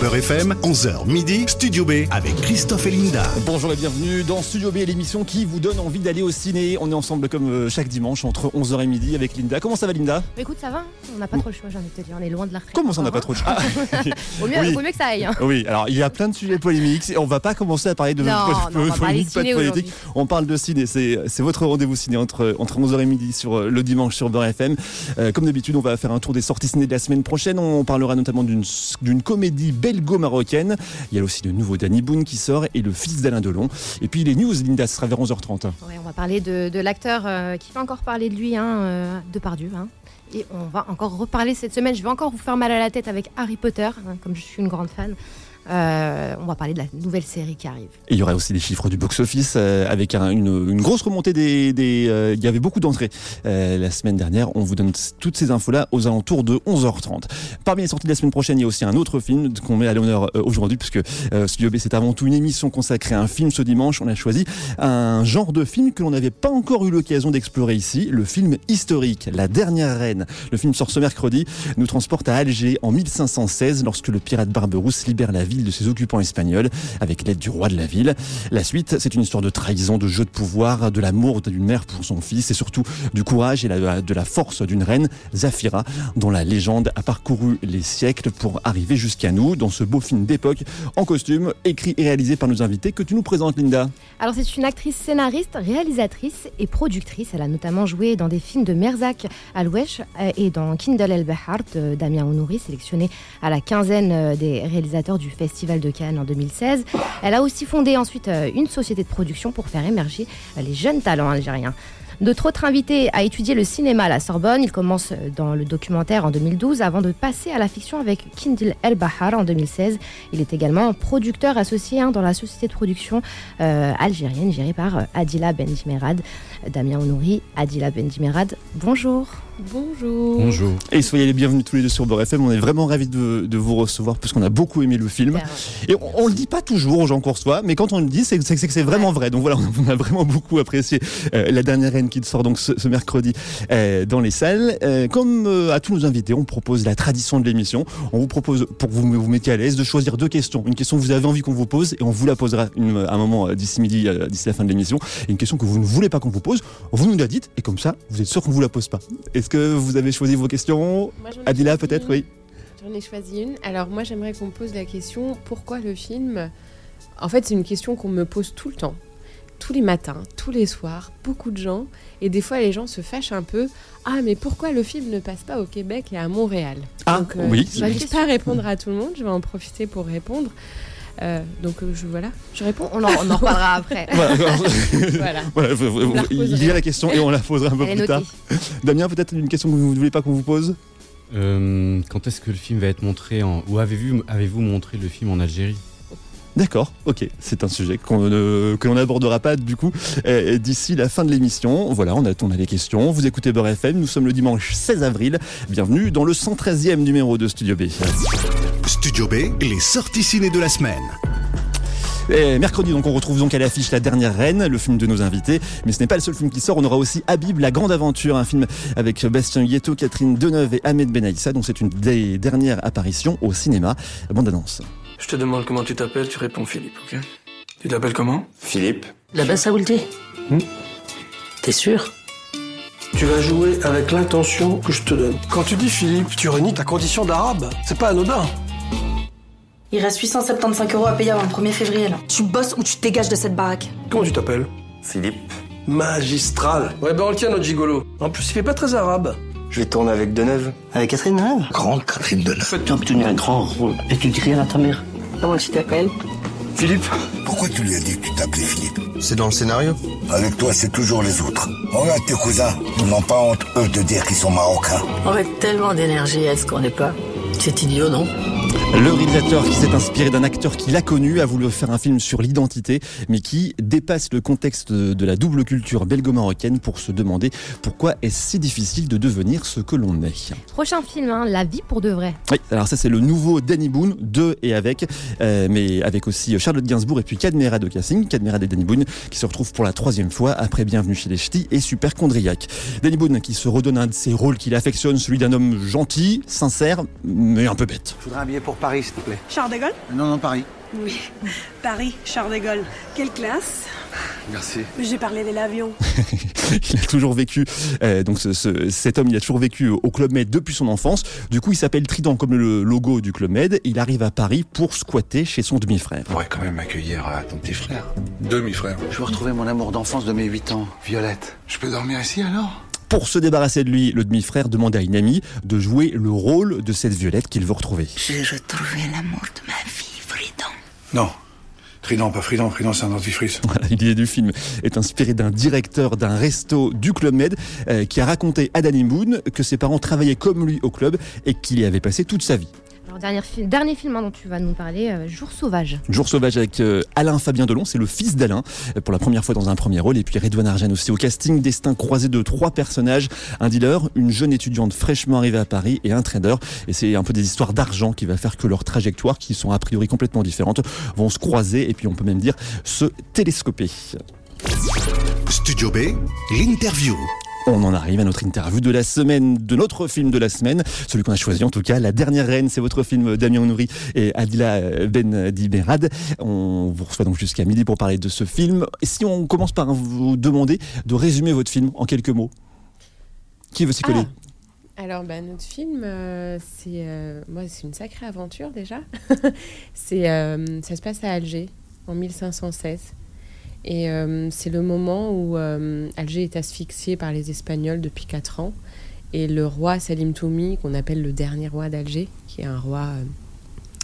Beurre FM, 11h midi, Studio B avec Christophe et Linda. Bonjour et bienvenue dans Studio B, l'émission qui vous donne envie d'aller au ciné. On est ensemble comme euh, chaque dimanche entre 11h et midi avec Linda. Comment ça va Linda? Mais écoute, ça va, hein. on n'a pas trop le choix, j'ai envie de te dire, on est loin de la retraite. Comment ça on n'a pas trop de choix? Hein. Vaut mieux, Oui. mieux que ça aille. hein. Oui, alors il y a plein de sujets polémiques. On va pas commencer à parler de Non, on parler polémique, pas de politique. On parle de ciné. C'est c'est votre rendez-vous ciné entre, entre 11h et midi sur euh, le dimanche sur Beurre FM. Euh, comme d'habitude, on va faire un tour des sorties ciné de la semaine prochaine. On parlera notamment d'une comédie belgo-marocaine. Il y a aussi le nouveau Danny Boone qui sort et le fils d'Alain Delon. Et puis les news, Linda, ce sera vers 11h30. Ouais, on va parler de, l'acteur euh, qui fait encore parler de lui, hein, euh. Hein. Et on va encore reparler cette semaine. Je vais encore vous faire mal à la tête avec Harry Potter, hein, comme je suis une grande fan. Euh, on va parler de la nouvelle série qui arrive. Il y aura aussi les chiffres du box-office euh, avec un- une, grosse remontée des. des, euh, il y avait beaucoup d'entrées la semaine dernière. On vous donne toutes ces infos-là aux alentours de 11h30. Parmi les sorties de la semaine prochaine, il y a aussi un autre film qu'on met à l'honneur aujourd'hui, puisque Studio B, c'est avant tout une émission consacrée à un film ce dimanche. On a choisi un genre de film que l'on n'avait pas encore eu l'occasion d'explorer ici, le film historique, La Dernière Reine. Le film sort ce mercredi, nous transporte à Alger en 1516, lorsque le pirate Barberousse libère la de ses occupants espagnols avec l'aide du roi de la ville. La suite, c'est une histoire de trahison, de jeu de pouvoir, de l'amour d'une mère pour son fils et surtout du courage et de la force d'une reine, Zafira, dont la légende a parcouru les siècles pour arriver jusqu'à nous dans ce beau film d'époque en costume, écrit et réalisé par nos invités que tu nous présentes, Linda. Alors c'est une actrice scénariste, réalisatrice et productrice. Elle a notamment joué dans des films de Merzak Alouesh euh, et dans Kindle El Behar de Damien Ounouri, sélectionné à la quinzaine euh, des réalisateurs du Festival de Cannes en 2016. Elle a aussi fondé ensuite euh, une société de production pour faire émerger euh, les jeunes talents algériens. Notre autre invité a étudié le cinéma à la Sorbonne. Il commence euh, dans le documentaire en 2012 avant de passer à la fiction avec Kindle El Bahar en 2016. Il est également producteur associé hein, dans la société de production algérienne gérée par Adila Bendimerad. Damien Ounouri, Adila Bendimerad, bonjour. Bonjour. Bonjour. Et soyez les bienvenus tous les deux sur Beurre FM. On est vraiment ravis de, de vous recevoir parce qu'on a beaucoup aimé le film. Et on, on le dit pas toujours aux gens qu'on reçoit, mais quand on le dit, c'est c'est- c'est que c'est vraiment vrai. Donc voilà, on a vraiment beaucoup apprécié euh, la dernière reine qui sort donc ce, ce mercredi euh, dans les salles. Euh, comme euh, à tous nos invités, on propose la tradition de l'émission. On vous propose, pour que vous vous mettiez à l'aise, de choisir deux questions. Une question que vous avez envie qu'on vous pose et on vous la posera une- à un moment euh, d'ici midi, euh, d'ici la fin de l'émission. Et une question que vous ne voulez pas qu'on vous pose, vous nous la dites et comme ça, vous êtes sûr qu'on vous la pose pas. Est-ce que vous avez choisi vos questions Moi, Adila peut-être, oui. J'en ai choisi une. Alors moi j'aimerais qu'on me pose la question pourquoi le film En fait c'est une question qu'on me pose tout le temps. Tous les matins, tous les soirs, beaucoup de gens. Et des fois les gens se fâchent un peu. Ah mais pourquoi le film ne passe pas au Québec et à Montréal? Ah, Donc, euh, oui. Je n'arrive pas à répondre à tout le monde. Je vais en profiter pour répondre. Euh, donc euh, je voilà, je réponds. On en, on en reparlera après. Voilà. il y a la question et on la posera un peu Elle plus tard. Damien, peut-être une question que vous ne voulez pas qu'on vous pose? Euh, quand est-ce que le film va être montré en... Où avez-vous avez montré le film en Algérie? D'accord, ok, c'est un sujet que l'on n'abordera pas du coup euh, d'ici la fin de l'émission. Voilà, on a, on a les questions. Vous écoutez Beurre FM, nous sommes le dimanche 16 avril. Bienvenue dans le 113e numéro de Studio B. Studio B, les sorties ciné de la semaine. Et mercredi, donc, on retrouve donc à l'affiche La Dernière Reine, le film de nos invités. Mais ce n'est pas le seul film qui sort. On aura aussi Habib, La Grande Aventure, un film avec Bastien Guetto, Catherine Deneuve et Ahmed Benaïssa. Donc c'est une des dernières apparitions au cinéma. Bande annonce. Je te demande comment tu t'appelles, tu réponds Philippe, ok Tu t'appelles comment Philippe Là-bas, ça Hmm T'es sûr Tu vas jouer avec l'intention que je te donne. Quand tu dis Philippe, tu renies ta condition d'arabe. C'est pas anodin. Il reste 875 euros à payer avant le 1er février. Là. Tu bosses ou tu te dégages de cette baraque. Comment tu t'appppelles Philippe, Magistral. Ouais, ben on le tient, notre gigolo. En plus, il fait pas très arabe. Je vais tourner avec Deneuve. Avec Catherine Deneuve Grande Catherine Deneuve. Tu as obtenu un grand rôle. Et tu dis rien à ta mère. Comment tu t'appelles Philippe Pourquoi tu lui as dit que tu t'appelais Philippe C'est dans le scénario Avec toi, c'est toujours les autres. Regarde tes cousins. Ils n'ont pas honte, eux, de dire qu'ils sont marocains. On met tellement d'énergie à ce qu'on n'est pas. C'est idiot, non? Le réalisateur qui s'est inspiré d'un acteur qu'il a connu a voulu faire un film sur l'identité, mais qui dépasse le contexte de la double culture belgo-marocaine pour se demander pourquoi est-ce si difficile de devenir ce que l'on est. Prochain film, hein, La vie pour de vrai. Oui, alors ça c'est le nouveau Danny Boone, de et avec, euh, mais avec aussi Charlotte Gainsbourg et puis Cadmera de Casting, Cadmera et Danny Boone, qui se retrouvent pour la troisième fois après Bienvenue chez les Ch'tis et Super Chondriac. Danny Boone qui se redonne un de ses rôles qu'il affectionne, celui d'un homme gentil, sincère, mais un peu bête. Je voudrais un billet pour Paris, s'il te plaît. Charles de Gaulle Non, non, Paris. Oui, Paris, Charles de Gaulle. Quelle classe Merci. J'ai parlé de l'avion. il a toujours vécu, euh, donc ce, ce, cet homme, il a toujours vécu au Club Med depuis son enfance. Du coup, il s'appelle Trident comme le logo du Club Med. Il arrive à Paris pour squatter chez son demi-frère. On pourrait quand même accueillir euh, ton petit frère. Demi-frère. Je veux retrouver mon amour d'enfance de mes 8 ans, Violette. Je peux dormir ici alors? Pour se débarrasser de lui, le demi-frère demande à une amie de jouer le rôle de cette Violette qu'il veut retrouver. J'ai retrouvé l'amour de ma vie, Fridon. Non. Trident, pas Frident, Frident c'est un dentifrice. Voilà, L'idée du film est inspirée d'un directeur d'un resto du Club Med euh, qui a raconté à Danny Boone que ses parents travaillaient comme lui au club et qu'il y avait passé toute sa vie. Alors, dernier, film, dernier film hein, dont tu vas nous parler, euh, Jour sauvage. Jour sauvage avec euh, Alain Fabien Delon, c'est le fils d'Alain, euh, pour la première fois dans un premier rôle. Et puis Redouane Arjan aussi au casting, destin croisé de trois personnages, un dealer, une jeune étudiante fraîchement arrivée à Paris et un trader. Et c'est un peu des histoires d'argent qui va faire que leurs trajectoires, qui sont a priori complètement différentes, vont se croiser et puis on peut même dire se télescoper. Studio B, l'interview. On en arrive à notre interview de la semaine, de notre film de la semaine, celui qu'on a choisi en tout cas, La Dernière Reine, c'est votre film Damien Nouri et Adila Ben Diberad. On vous reçoit donc jusqu'à midi pour parler de ce film. Et si on commence par vous demander de résumer votre film en quelques mots Qui veut s'y coller? Ah. Alors, bah, notre film, euh, c'est euh, une sacrée aventure déjà. c'est, euh, ça se passe à Alger en 1516. Et euh, c'est le moment où euh, Alger est asphyxié par les Espagnols depuis 4 ans. Et le roi Salim Toumi, qu'on appelle le dernier roi d'Alger, qui est un roi euh,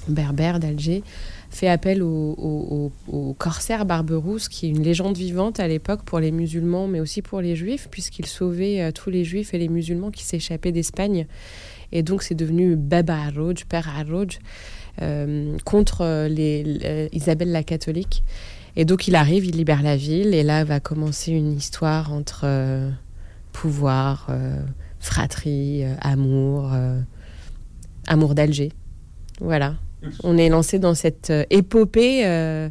berbère d'Alger, fait appel au, au, au, corsaire Barberousse, qui est une légende vivante à l'époque pour les musulmans, mais aussi pour les juifs, puisqu'il sauvait tous les juifs et les musulmans qui s'échappaient d'Espagne. Et donc c'est devenu Baba Arrouj, Père Arrouj, contre les, les, Isabelle la catholique. Et donc il arrive, il libère la ville, et là va commencer une histoire entre euh, pouvoir, euh, fratrie, euh, amour, amour d'Alger. Voilà. On est lancé dans cette épopée,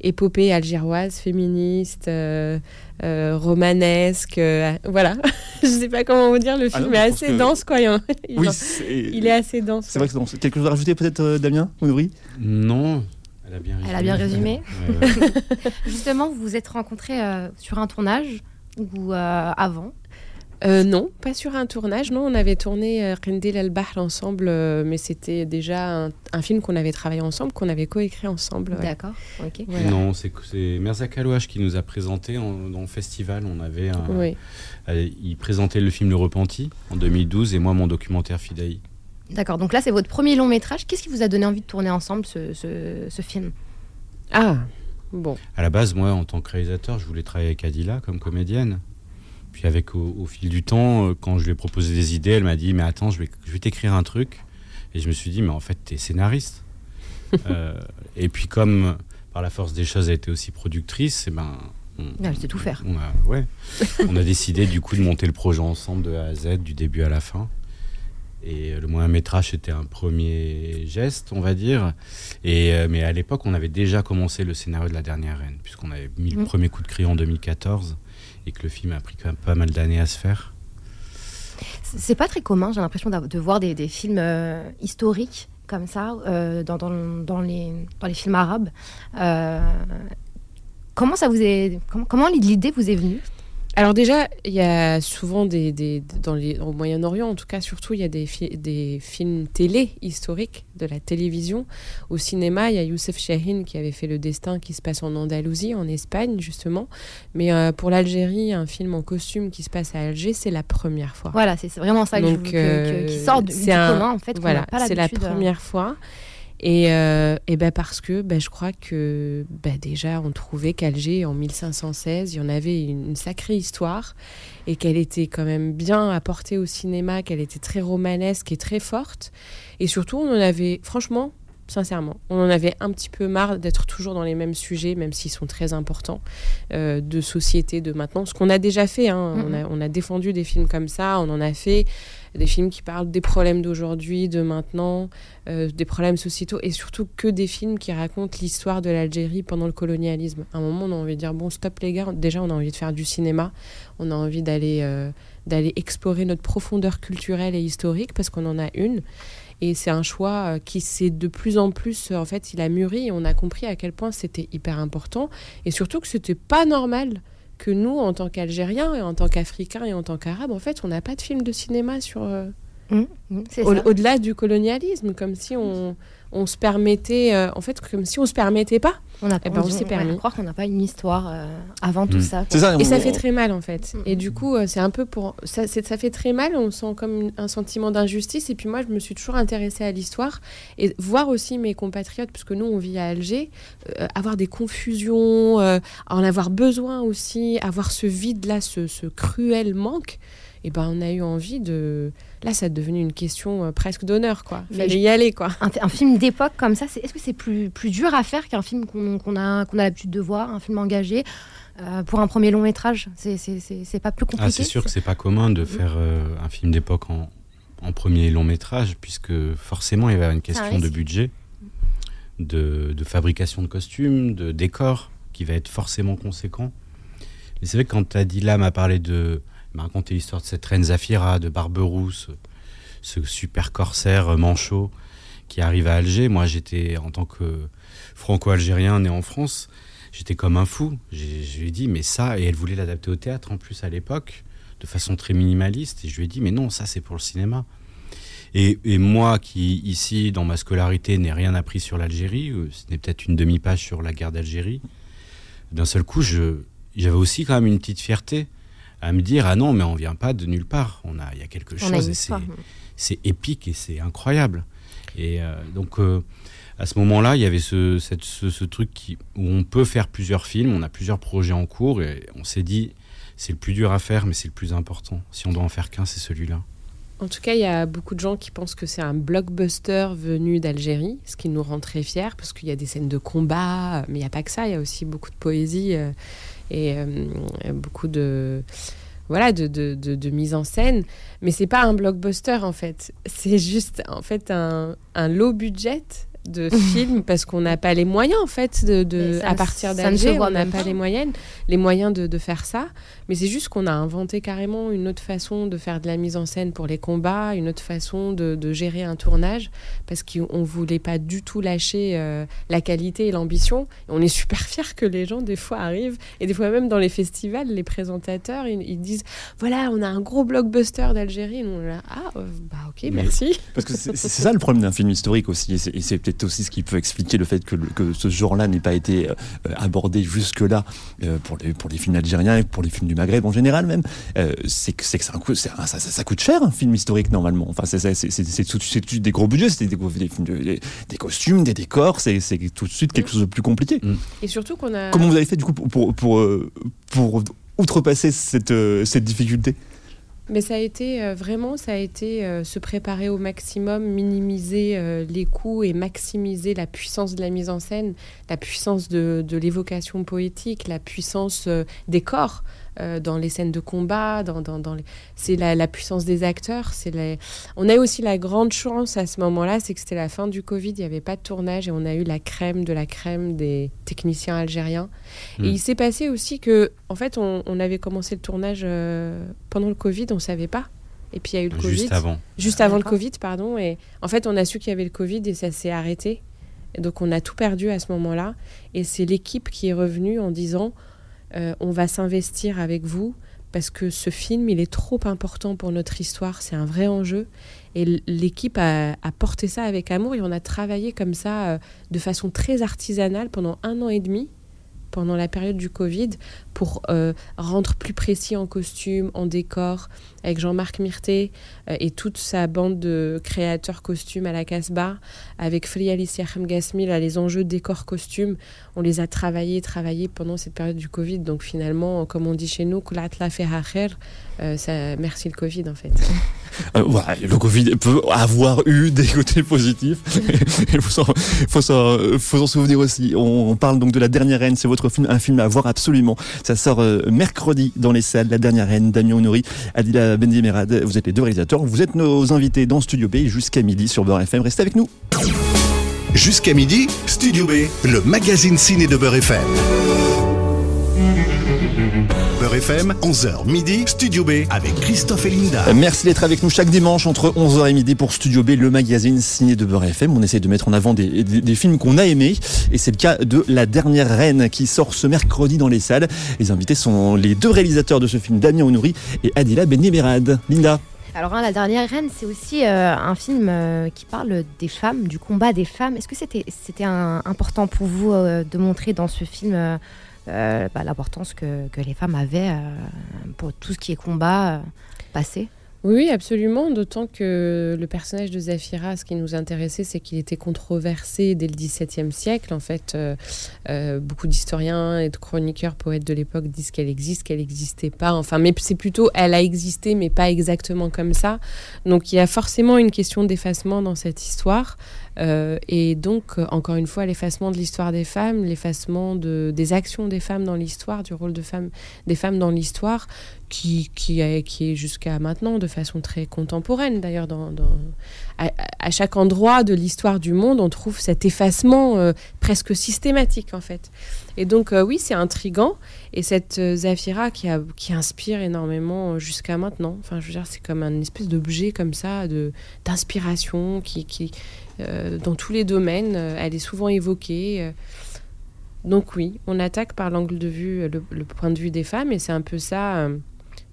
épopée algéroise, féministe, romanesque. voilà. Je sais pas comment vous dire, le film ah non, est assez que... dense, quoi. Il, oui, est... il est assez dense. C'est vrai que c'est dense. Quelque chose à rajouter peut-être, Damien Onouri Non. Elle a bien résumé. Elle a bien résumé. Ouais, ouais. Justement, vous vous êtes rencontrés euh, sur un tournage ou euh, avant? Euh, non, pas sur un tournage. Non, on avait tourné Rendel El Bahr ensemble, euh, mais c'était déjà un, un film qu'on avait travaillé ensemble, qu'on avait coécrit ensemble. Ouais. D'accord. Ok. Voilà. Non, c'est Merzak Alouache qui nous a présenté en, dans le festival. On avait un, oui. euh, il présentait le film Le Repenti en 2012 et moi mon documentaire Fidaï. D'accord, donc là c'est votre premier long métrage. Qu'est-ce qui vous a donné envie de tourner ensemble ce, ce, ce, film? Ah, bon. À la base, moi en tant que réalisateur, je voulais travailler avec Adila comme comédienne. Puis avec au, au, fil du temps, euh, quand je lui ai proposé des idées, elle m'a dit mais attends, je vais, je vais t'écrire un truc. Et je me suis dit mais en fait t'es scénariste. euh, et puis comme par la force des choses elle était aussi productrice, et ben on, elle sait tout faire. On a, ouais, on a décidé du coup de monter le projet ensemble de A à Z, du début à la fin. Et le moyen métrage c'était un premier geste, on va dire. Et, euh, mais à l'époque, on avait déjà commencé le scénario de La Dernière Reine, puisqu'on avait mis le mmh. premier coup de crayon en 2014 et que le film a pris quand même pas mal d'années à se faire. C'est pas très commun, j'ai l'impression de voir des, des films euh, historiques comme ça euh, dans, dans, dans, les, dans les films arabes. Euh, comment ça vous est, comment, comment l'idée vous est venue? Alors déjà, il y a souvent des, des dans les, au Moyen-Orient, en tout cas surtout, il y a des, fi des films télé historiques de la télévision. Au cinéma, il y a Youssef Chahine qui avait fait Le Destin qui se passe en Andalousie, en Espagne justement. Mais euh, pour l'Algérie, un film en costume qui se passe à Alger, c'est la première fois. Voilà, c'est vraiment ça Donc, que je, que, que, qui sort du, du un, commun en fait. Voilà, c'est la première fois. Et, euh, et ben parce que ben je crois que ben déjà on trouvait qu'Alger en 1516 il y en avait une, sacrée histoire et qu'elle était quand même bien apportée au cinéma, qu'elle était très romanesque et très forte. Et surtout on en avait franchement sincèrement. On en avait un petit peu marre d'être toujours dans les mêmes sujets, même s'ils sont très importants, euh, de société, de maintenant. Ce qu'on a déjà fait, hein. on, a, on, a, défendu des films comme ça, on en a fait des films qui parlent des problèmes d'aujourd'hui, de maintenant, euh, des problèmes sociétaux, et surtout que des films qui racontent l'histoire de l'Algérie pendant le colonialisme. À un moment, on a envie de dire, bon, stop les gars, déjà on a envie de faire du cinéma, on a envie d'aller euh, d'aller explorer notre profondeur culturelle et historique, parce qu'on en a une. Et c'est un choix qui s'est de plus en plus, en fait, il a mûri on a compris à quel point c'était hyper important et surtout que c'était pas normal que nous, en tant qu'Algériens et en tant qu'Africains et en tant qu'Arabes, en fait, on n'a pas de film de cinéma sur euh, mmh, mmh, au-delà du colonialisme, comme si on, on se permettait, euh, en fait, comme si on se permettait pas. On a eh ben, on s'est permis. croire qu'on n'a pas une histoire euh, avant tout Mm. ça. Et on- ça fait très mal en fait. Et du coup, euh, c'est un peu pour ça, c'est- ça fait très mal. On sent comme une- un sentiment d'injustice. Et puis moi, je me suis toujours intéressée à l'histoire et voir aussi mes compatriotes, puisque nous, on vit à Alger, euh, avoir des confusions, euh, en avoir besoin aussi, avoir ce vide là, ce, ce cruel manque. Et ben, on a eu envie de. Là, ça est devenu une question euh, presque d'honneur, quoi. Fallait je- y aller, quoi. Un, un film d'époque comme ça, c'est- est-ce que c'est plus, plus dur à faire qu'un film qu'on qu'on a, qu'on a l'habitude de voir, un film engagé euh, pour un premier long métrage? C'est- C'est c'est- c'est pas plus compliqué? Ah, c'est sûr que c'est pas commun de faire euh, un film d'époque en, en premier long métrage, puisque forcément il va y avoir une question de budget, de, de fabrication de costumes, de décors, qui va être forcément conséquent. Mais c'est vrai que quand Adila m'a parlé de. M'a raconté l'histoire de cette reine Zafira, de Barberousse, ce super corsaire euh, manchot qui arrive à Alger, moi j'étais en tant que franco-algérien né en France, j'étais comme un fou. Je lui ai dit, mais ça, et elle voulait l'adapter au théâtre en plus à l'époque, de façon très minimaliste. Et je lui ai dit, mais non, ça c'est pour le cinéma. Et, et moi qui, ici, dans ma scolarité, n'ai rien appris sur l'Algérie, euh, ce n'est peut-être une demi-page sur la guerre d'Algérie, d'un seul coup, j'avais aussi quand même une petite fierté à me dire, ah non, mais on vient pas de nulle part. On a, il y a quelque On chose et c'est, épique et c'est incroyable. Et euh, donc, euh, à ce moment-là, il y avait ce, cette- ce, ce truc qui, où on peut faire plusieurs films, on a plusieurs projets en cours, et on s'est dit, c'est le plus dur à faire, mais c'est le plus important. Si on doit en faire qu'un, c'est celui-là. En tout cas, il y a beaucoup de gens qui pensent que c'est un blockbuster venu d'Algérie, ce qui nous rend très fiers parce qu'il y a des scènes de combat, mais il n'y a pas que ça, il y a aussi beaucoup de poésie euh, et euh, beaucoup de voilà de, de, de- mise en scène. Mais c'est pas un blockbuster en fait, c'est juste en fait un, un low budget de film parce qu'on n'a pas les moyens en fait de, de- à ne- partir d'Alger on n'a pas les moyens les moyens de, de faire ça mais c'est juste qu'on a inventé carrément une autre façon de faire de la mise en scène pour les combats, une autre façon de, de gérer un tournage, parce qu'on ne voulait pas du tout lâcher euh, la qualité et l'ambition. Et On est super fiers que les gens, des fois, arrivent, et des fois même dans les festivals, les présentateurs, ils, ils disent, voilà, on a un gros blockbuster d'Algérie. Nous, on ah, euh, bah ok, Mais- merci. Parce que c'est ça le problème d'un film historique aussi, et c'est- et c'est aussi ce qui peut expliquer le fait que, que ce genre-là n'ait pas été euh, abordé jusque-là euh, pour, les, pour les films algériens et pour les films du Maghreb en général même. Euh, c'est que c'est que ça, ça, ça coûte cher un film historique normalement. Enfin, c'est c'est- c'est- c'est- c'est tout, c'est tout des gros budgets, c'est des, des, films de- des, des costumes, des décors, c'est c'est tout de suite quelque chose de plus compliqué. Et surtout qu'on a. Comment vous avez fait du coup pour, pour, pour, pour outrepasser cette, euh, cette difficulté? Mais ça a été euh, vraiment, ça a été euh, se préparer au maximum, minimiser euh, les coûts et maximiser la puissance de la mise en scène, la puissance de, l'évocation poétique, la puissance des corps euh, dans les scènes de combat, dans, dans, dans les... c'est la, la puissance des acteurs. C'est la... On a eu aussi la grande chance à ce moment-là, c'est que c'était la fin du Covid, il n'y avait pas de tournage et on a eu la crème de la crème des techniciens algériens. Et il s'est passé aussi que, en fait, on, on avait commencé le tournage euh, pendant le Covid, on ne savait pas. Et puis il y a eu le Covid. Juste avant. Juste avant le Covid, pardon. Et en fait, on a su qu'il y avait le Covid et ça s'est arrêté. Et donc on a tout perdu à ce moment-là. Et c'est l'équipe qui est revenue en disant euh, on va s'investir avec vous parce que ce film, il est trop important pour notre histoire. C'est un vrai enjeu. Et l'équipe a, a porté ça avec amour et on a travaillé comme ça euh, de façon très artisanale pendant un an et demi pendant la période du Covid pour euh, rendre plus précis en costume, en décor, avec Jean-Marc Myrté euh, et toute sa bande de créateurs costumes à la Casbah, avec Friali Siachem Gasmi, là, les enjeux décor costume, on les a travaillés, travaillés pendant cette période du Covid. Donc finalement, comme on dit chez nous, euh, ça, merci le Covid en fait. Euh, le Covid peut avoir eu des côtés positifs. Il faut s'en souvenir aussi. On, on parle donc de La Dernière Reine. C'est votre film, un film à voir absolument. Ça sort euh, mercredi dans les salles. La Dernière Reine, Damien Honouri, Adila Bendimerad. Vous êtes les deux réalisateurs. Vous êtes nos invités dans Studio B jusqu'à midi sur Beurre FM. Restez avec nous. Jusqu'à midi, Studio B, le magazine ciné de Beurre FM. Beurre FM, 11h midi, Studio B avec Christophe et Linda. Merci d'être avec nous chaque dimanche entre 11h et midi pour Studio B, le magazine signé de Beurre FM. On essaie de mettre en avant des, des- des films qu'on a aimés. Et c'est le cas de La Dernière Reine qui sort ce mercredi dans les salles. Les invités sont les deux réalisateurs de ce film, Damien Honouri et Adila Benyemerad. Linda. Alors, hein, La Dernière Reine, c'est aussi euh, un film euh, qui parle des femmes, du combat des femmes. Est-ce que c'était c'était un- important pour vous euh, de montrer dans ce film euh, bah, l'importance que, que les femmes avaient euh, pour tout ce qui est combat euh, passé Oui, absolument. D'autant que le personnage de Zafira, ce qui nous intéressait, c'est qu'il était controversé dès le XVIIe siècle. En fait, beaucoup d'historiens et de chroniqueurs, poètes de l'époque disent qu'elle existe, qu'elle n'existait pas. Enfin, mais c'est plutôt elle a existé, mais pas exactement comme ça. Donc, il y a forcément une question d'effacement dans cette histoire. Euh, et donc, encore une fois, l'effacement de l'histoire des femmes, l'effacement de, des actions des femmes dans l'histoire, du rôle de femme, des femmes dans l'histoire, qui, qui est, qui est jusqu'à maintenant de façon très contemporaine. D'ailleurs, dans, à, chaque endroit de l'histoire du monde, on trouve cet effacement euh, presque systématique, en fait. Et donc, euh, oui, c'est intrigant. Et cette Zafira qui, qui inspire énormément jusqu'à maintenant. Enfin, je veux dire, c'est comme un espèce d'objet comme ça, d'inspiration qui, qui dans tous les domaines, euh, elle est souvent évoquée. euh. donc oui, on attaque par l'angle de vue, euh, le, le point de vue des femmes, et c'est un peu ça.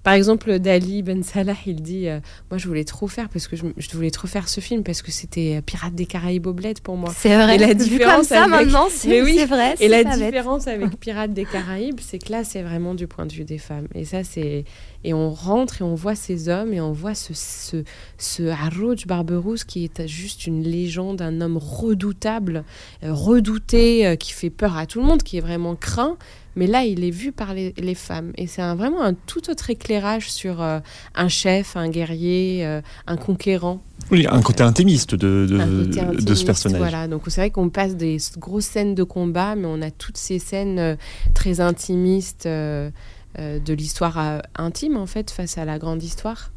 Par exemple, Dali Ben Salah, il dit euh, Moi, je voulais trop faire parce que je, je voulais trop faire ce film parce que c'était euh, Pirates des Caraïbes au bled pour moi. C'est vrai. Et la différence comme ça, avec- maintenant, c'est- oui. vrai, Et la bête. différence avec Pirates des Caraïbes, c'est que là, c'est vraiment du point de vue des femmes. Et ça, c'est et on rentre et on voit ces hommes et on voit ce ce, ce Harrouj Barberousse qui est juste une légende, un homme redoutable, euh, redouté, qui fait peur à tout le monde, qui est vraiment craint. Mais là, il est vu par les, les femmes. Et c'est vraiment un tout autre éclairage sur euh, un chef, un guerrier, euh, un conquérant. Oui, un côté intimiste de, côté de ce personnage. Voilà, donc c'est vrai qu'on passe des grosses scènes de combat, mais on a toutes ces scènes euh, très intimistes de l'histoire intime, en fait, face à la grande histoire.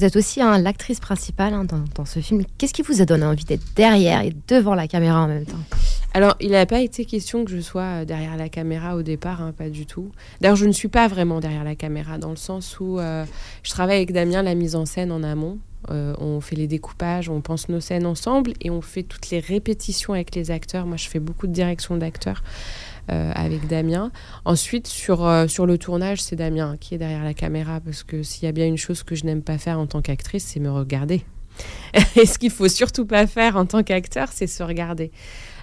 Vous êtes aussi hein, l'actrice principale hein, dans, ce film. Qu'est-ce qui vous a donné envie d'être derrière et devant la caméra en même temps? Alors, il n'a pas été question que je sois euh, derrière la caméra au départ, hein, pas du tout. D'ailleurs, je ne suis pas vraiment derrière la caméra, dans le sens où euh, je travaille avec Damien la mise en scène en amont. Euh, on fait les découpages, on pense nos scènes ensemble et on fait toutes les répétitions avec les acteurs. Moi, je fais beaucoup de direction d'acteurs avec Damien. Ensuite, sur, euh, sur le tournage, c'est Damien qui est derrière la caméra parce que s'il y a bien une chose que je n'aime pas faire en tant qu'actrice, c'est me regarder. et ce qu'il faut surtout pas faire en tant qu'acteur, c'est se regarder.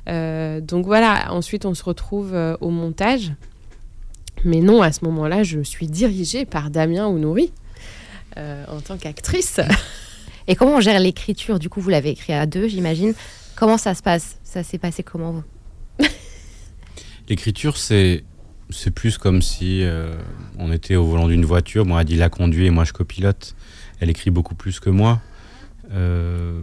Euh, donc voilà, ensuite on se retrouve euh, au montage. Mais non, à ce moment-là, je suis dirigée par Damien Ounouri euh, en tant qu'actrice. Et comment on gère l'écriture? Du coup, vous l'avez écrit à deux, j'imagine. Comment ça se passe? Ça s'est passé comment vous? L'écriture, c'est c'est plus comme si euh, on était au volant d'une voiture. Moi, Adila conduit et moi, je copilote. Elle écrit beaucoup plus que moi. Euh,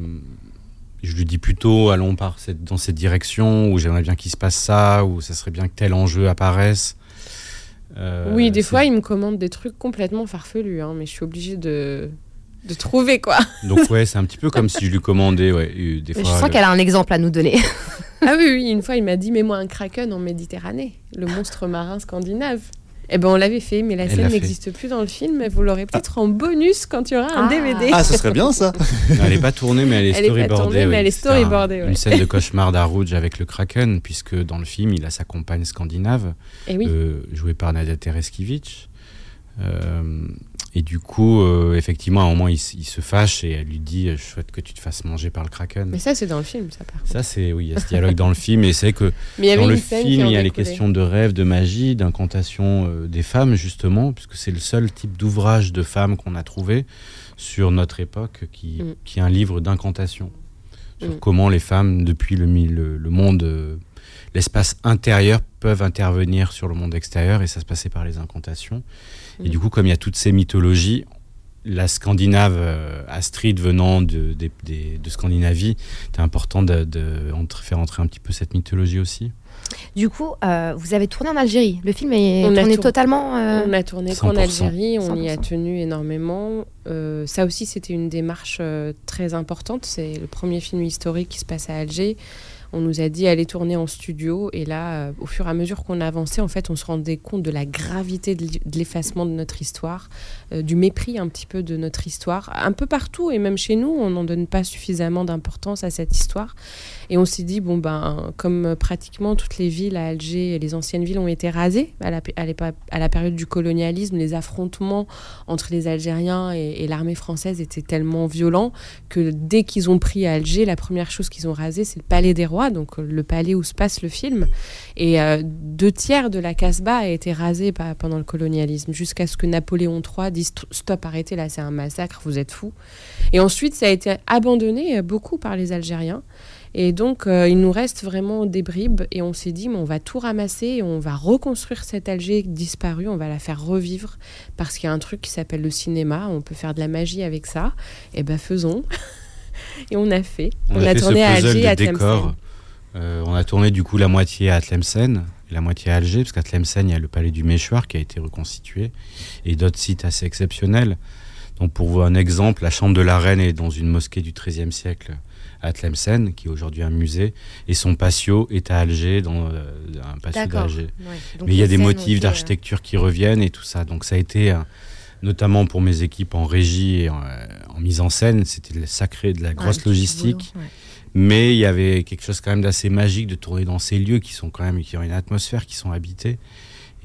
je lui dis plutôt, allons par cette, dans cette direction, où j'aimerais bien qu'il se passe ça, où ça serait bien que tel enjeu apparaisse. Euh, oui, des fois, il me commande des trucs complètement farfelus, hein, mais je suis obligée de, de trouver quoi. Donc ouais, c'est un petit peu comme si je lui commandais, ouais, des Je fois. sens le- qu'elle a un exemple à nous donner. ah oui, oui, une fois, il m'a dit Mets-moi un kraken en Méditerranée, le monstre marin scandinave. Eh ben, on l'avait fait, mais la Elle scène n'existe plus dans le film. mais Vous l'aurez peut-être en bonus quand il y aura un Ah. DVD. Ah, ce serait bien ça. Elle n'est pas tournée, mais elle est Elle est pas storyboardée. tournée, oui. elle est C'est un- storyboardée, ouais. Une scène de cauchemar d'Arouj avec le Kraken, puisque dans le film, il a sa compagne scandinave, Eh oui. euh, jouée par Nadia Tereskivich. Euh, et du coup, euh, effectivement, à un moment, il, se fâche et elle lui dit Je souhaite que tu te fasses manger par le Kraken. Mais ça, c'est dans le film, ça, par contre. Ça, c'est oui, il y a ce dialogue dans le film, et c'est que Mais dans le film, il y a les questions de rêve, de magie, d'incantation euh, des femmes, justement, puisque c'est le seul type d'ouvrage de femmes qu'on a trouvé sur notre époque qui, Mm. qui est un livre d'incantation sur Mm. comment les femmes, depuis le, mi- le, le monde, euh, l'espace intérieur, peuvent intervenir sur le monde extérieur, et ça se passait par les incantations. Et du coup, comme il y a toutes ces mythologies, la Scandinave, euh, Astrid venant de, de, de, de Scandinavie, c'était important de, de, faire entrer un petit peu cette mythologie aussi? Du coup, euh, vous avez tourné en Algérie. Le film est on tourné totalement. Euh... On a tourné qu'en Algérie, on 100%. y a tenu énormément. Euh, ça aussi, c'était une démarche euh, très importante. C'est le premier film historique qui se passe à Alger. On nous a dit aller tourner en studio et là, euh, au fur et à mesure qu'on avançait, en fait, on se rendait compte de la gravité de l'effacement de notre histoire, euh, du mépris un petit peu de notre histoire, un peu partout et même chez nous, on n'en donne pas suffisamment d'importance à cette histoire. Et on s'est dit bon ben, comme pratiquement toutes les villes à Alger, les anciennes villes ont été rasées à la, période du colonialisme, les affrontements entre les Algériens et, l'armée française étaient tellement violents que dès qu'ils ont pris Alger, la première chose qu'ils ont rasé, c'est le palais des rois donc le palais où se passe le film. Et euh, deux tiers de la Casbah a été rasé pendant le colonialisme, jusqu'à ce que Napoléon III dise stop, arrêtez là, c'est un massacre, vous êtes fous. Et ensuite, ça a été abandonné beaucoup par les Algériens. Et donc, euh, il nous reste vraiment des bribes. Et on s'est dit, mais on va tout ramasser et on va reconstruire cette Alger disparue. On va la faire revivre parce qu'il y a un truc qui s'appelle le cinéma. On peut faire de la magie avec ça. Et ben, faisons. et on a fait. On, on a, a fait tourné à Alger, à Tlemcen. Euh, on a tourné du coup la moitié à Tlemcen et la moitié à Alger, parce qu'à Tlemcen, il y a le palais du Méchoir qui a été reconstitué et d'autres sites assez exceptionnels. Donc pour vous un exemple, la chambre de la reine est dans une mosquée du XIIIe siècle à Tlemcen, qui est aujourd'hui un musée, et son patio est à Alger, dans euh, un patio d'Alger. Ouais. Mais il y a des motifs d'architecture qui reviennent et tout ça. Donc ça a été, euh, notamment pour mes équipes en régie et en, en mise en scène, c'était sacré de la grosse logistique. Boulot, ouais. Mais il y avait quelque chose quand même d'assez magique de tourner dans ces lieux qui sont quand même qui ont une atmosphère, qui sont habités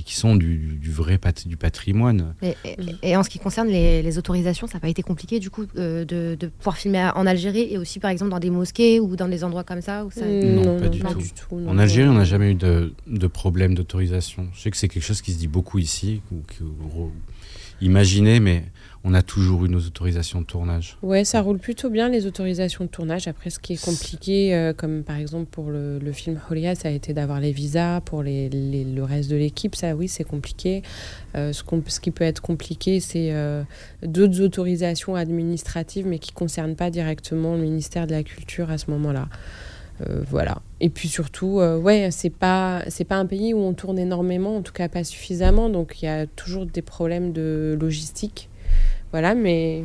qui sont du, du vrai pat du patrimoine. Et, et, et, en ce qui concerne les, les autorisations, ça n'a pas été compliqué du coup euh, de, de, pouvoir filmer en Algérie et aussi par exemple dans des mosquées ou dans des endroits comme ça où ça... non, non, pas, non, du, pas tout. du, tout. Non, en Algérie, on n'a jamais eu de, de problème d'autorisation. Je sais que c'est quelque chose qui se dit beaucoup ici, ou, ou, imaginez, mais on a toujours eu nos autorisations de tournage. Ouais, ça roule plutôt bien les autorisations de tournage. Après, ce qui est compliqué, euh, comme par exemple pour le, film Holia, ça a été d'avoir les visas. Pour le reste de l'équipe, ça, oui, c'est compliqué. Euh, ce, qui peut être compliqué, c'est euh, d'autres autorisations administratives, mais qui ne concernent pas directement le ministère de la Culture à ce moment-là. Voilà. Et puis surtout, euh, ouais, c'est pas c'est pas un pays où on tourne énormément, en tout cas pas suffisamment, donc il y a toujours des problèmes de logistique. Voilà, mais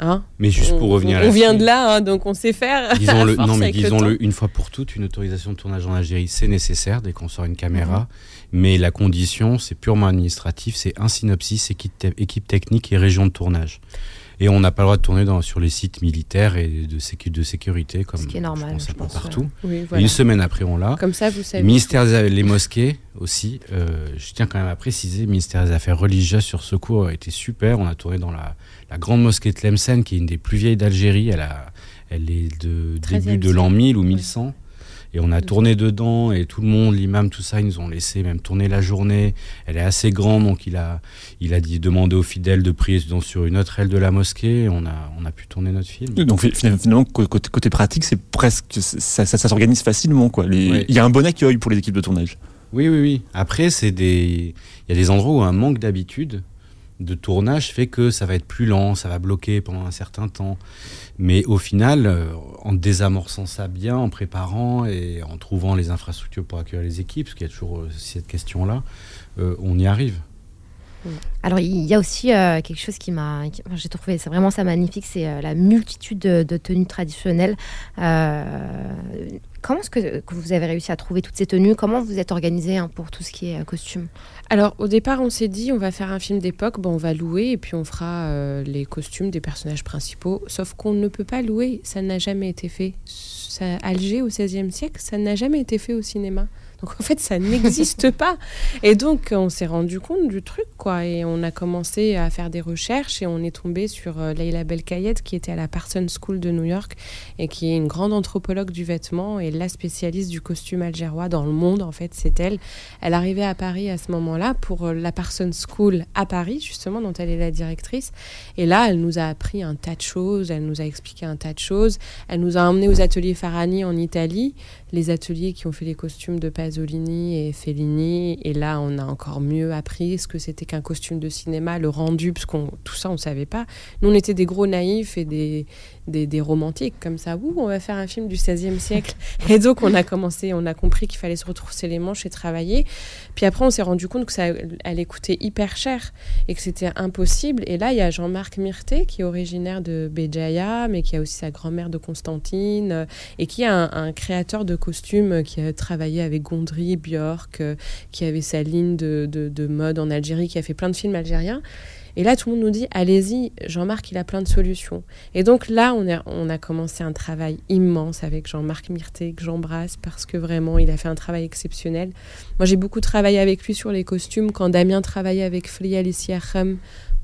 Hein mais juste pour revenir on, à la on vient de là, hein, donc on sait faire. Disons le, non, mais disons-le une fois pour toutes, une autorisation de tournage en Algérie, c'est nécessaire dès qu'on sort une caméra. -hmm. Mais la condition, c'est purement administratif, c'est un synopsis, équipe, équipe technique et région de tournage. Et on n'a pas le droit de tourner dans, sur les sites militaires et de, sécu, de sécurité, comme Ce qui est normal, je pense, je un peu pense, partout. Oui, voilà. Une semaine après, on l'a. Comme ça, vous savez. Le ministère des les mosquées aussi. Euh, je tiens quand même à préciser, le ministère des Affaires religieuses sur secours a été super. On a tourné dans la, la grande mosquée de Tlemcen, qui est une des plus vieilles d'Algérie. Elle, a, elle est de début de l'an 1000 ou 1100. Ouais. Et on a tourné dedans et tout le monde, l'imam, tout ça, ils nous ont laissé même tourner la journée. Elle est assez grande, donc il a, il a dit, demandé aux fidèles de prier donc, sur une autre aile de la mosquée. Et on a, on a pu tourner notre film. Donc finalement, côté, côté pratique, c'est presque, ça, ça, ça s'organise facilement. Quoi. Les, Ouais. Il y a un bon accueil pour les équipes de tournage. Oui, oui, oui. Après, c'est des, il y a des endroits où un manque d'habitude de tournage fait que ça va être plus lent, ça va bloquer pendant un certain temps. Mais au final, euh, en désamorçant ça bien, en préparant et en trouvant les infrastructures pour accueillir les équipes, parce qu'il y a toujours euh, cette question-là, euh, on y arrive. Alors il y a aussi euh, quelque chose qui m'a, j'ai trouvé, c'est vraiment ça magnifique, c'est la multitude de, de tenues traditionnelles. Comment est-ce que, que, vous avez réussi à trouver toutes ces tenues? Comment vous êtes organisé hein, pour tout ce qui est euh, costume? Alors au départ, on s'est dit, on va faire un film d'époque, bon, on va louer et puis on fera euh, les costumes des personnages principaux. Sauf qu'on ne peut pas louer, ça n'a jamais été fait. Ça, Alger au XVIe siècle, ça n'a jamais été fait au cinéma. Donc en fait, ça n'existe pas. Et donc, on s'est rendu compte du truc, quoi. Et on a commencé à faire des recherches et on est tombé sur euh, Leila Belkayed, qui était à la Parsons School de New York et qui est une grande anthropologue du vêtement et la spécialiste du costume algérois dans le monde, en fait, c'est elle. Elle arrivait à Paris à ce moment-là pour euh, la Parsons School à Paris, justement, dont elle est la directrice. Et là, elle nous a appris un tas de choses, elle nous a expliqué un tas de choses. Elle nous a emmenés aux ateliers Farani en Italie, les ateliers qui ont fait les costumes de Pasolini et Fellini. Et là, on a encore mieux appris ce que c'était qu'un costume de cinéma, le rendu, parce qu'on tout ça, on ne savait pas. Nous, on était des gros naïfs et des, des, des romantiques comme ça. Ouh, on va faire un film du XVIe siècle. Et donc, on a commencé, on a compris qu'il fallait se retrousser les manches et travailler. Puis après, on s'est rendu compte que ça allait coûter hyper cher et que c'était impossible. Et là, il y a Jean-Marc Myrté, qui est originaire de Béjaïa, mais qui a aussi sa grand-mère de Constantine, euh, et qui est un, créateur de costumes euh, qui a travaillé avec Gondry, Björk, euh, qui avait sa ligne de, de mode en Algérie, qui a fait plein de films algériens. Et là, tout le monde nous dit, allez-y, Jean-Marc, il a plein de solutions. Et donc là, on a, commencé un travail immense avec Jean-Marc Myrté, que j'embrasse parce que vraiment, il a fait un travail exceptionnel. Moi, j'ai beaucoup travaillé avec lui sur les costumes quand Damien travaillait avec Flia Alicia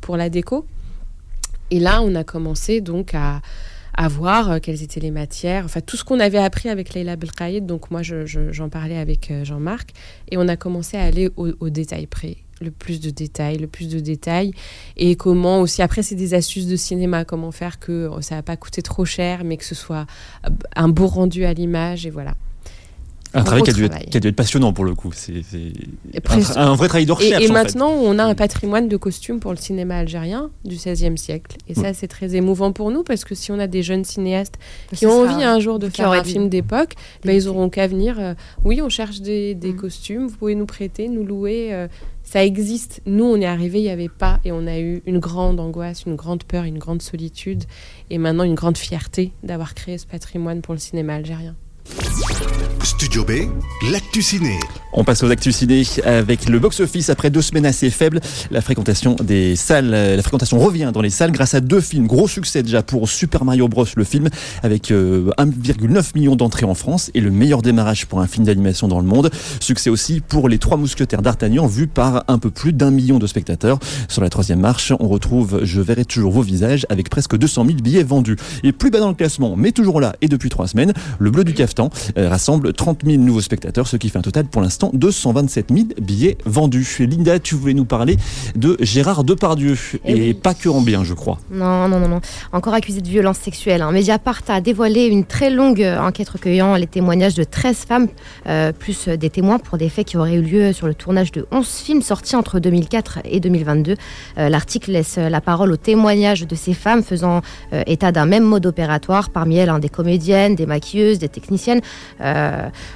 pour la déco. Et là, on a commencé donc à, voir euh, quelles étaient les matières, enfin tout ce qu'on avait appris avec Leila Belkaïd. Donc moi, j'en je, j'en parlais avec euh, Jean-Marc et on a commencé à aller au, au détail près le plus de détails, le plus de détails. Et comment aussi, après, c'est des astuces de cinéma, comment faire que ça va pas coûter trop cher, mais que ce soit un beau rendu à l'image, et voilà. Un, travail, qui a, être, qui a, dû être, passionnant pour le coup. C'est un, un, vrai travail de recherche. Et, et en maintenant, fait. on a un patrimoine de costumes pour le cinéma algérien du XVIe siècle. Et ça, c'est très émouvant pour nous parce que si on a des jeunes cinéastes qui ont envie un jour de faire un film d'époque, bah, ils auront qu'à venir. Euh, oui, on cherche des, des mmh. costumes, vous pouvez nous prêter, nous louer. Euh, ça existe. Nous, on est arrivé, il n'y avait pas, et on a eu une grande angoisse, une grande peur, une grande solitude, et maintenant une grande fierté d'avoir créé ce patrimoine pour le cinéma algérien. Studio B, l'actu ciné. On passe aux actus avec le box-office. Après deux semaines assez faibles, la fréquentation des salles, la fréquentation revient dans les salles grâce à deux films. Gros succès déjà pour Super Mario Bros. le film avec euh, 1,9 million d'entrées en France et le meilleur démarrage pour un film d'animation dans le monde. Succès aussi pour Les Trois Mousquetaires d'Artagnan vu par un peu plus d'un million de spectateurs. Sur la troisième marche, on retrouve Je verrai toujours vos visages avec presque 200 000 billets vendus. Et plus bas dans le classement, mais toujours là et depuis trois semaines, Le Bleu du Cafetan euh, rassemble 30 000 nouveaux spectateurs, ce qui fait un total pour l'instant 227 000 billets vendus. Linda, tu voulais nous parler de Gérard Depardieu, et, et oui. pas que en bien, je crois. Non, non, non, non. Encore accusé de violence sexuelle. Hein. Mediapart a dévoilé une très longue enquête recueillant les témoignages de 13 femmes, euh, plus des témoins pour des faits qui auraient eu lieu sur le tournage de 11 films sortis entre 2004 et 2022. Euh, L'article laisse la parole aux témoignages de ces femmes faisant euh, état d'un même mode opératoire, parmi elles hein, des comédiennes, des maquilleuses, des techniciennes.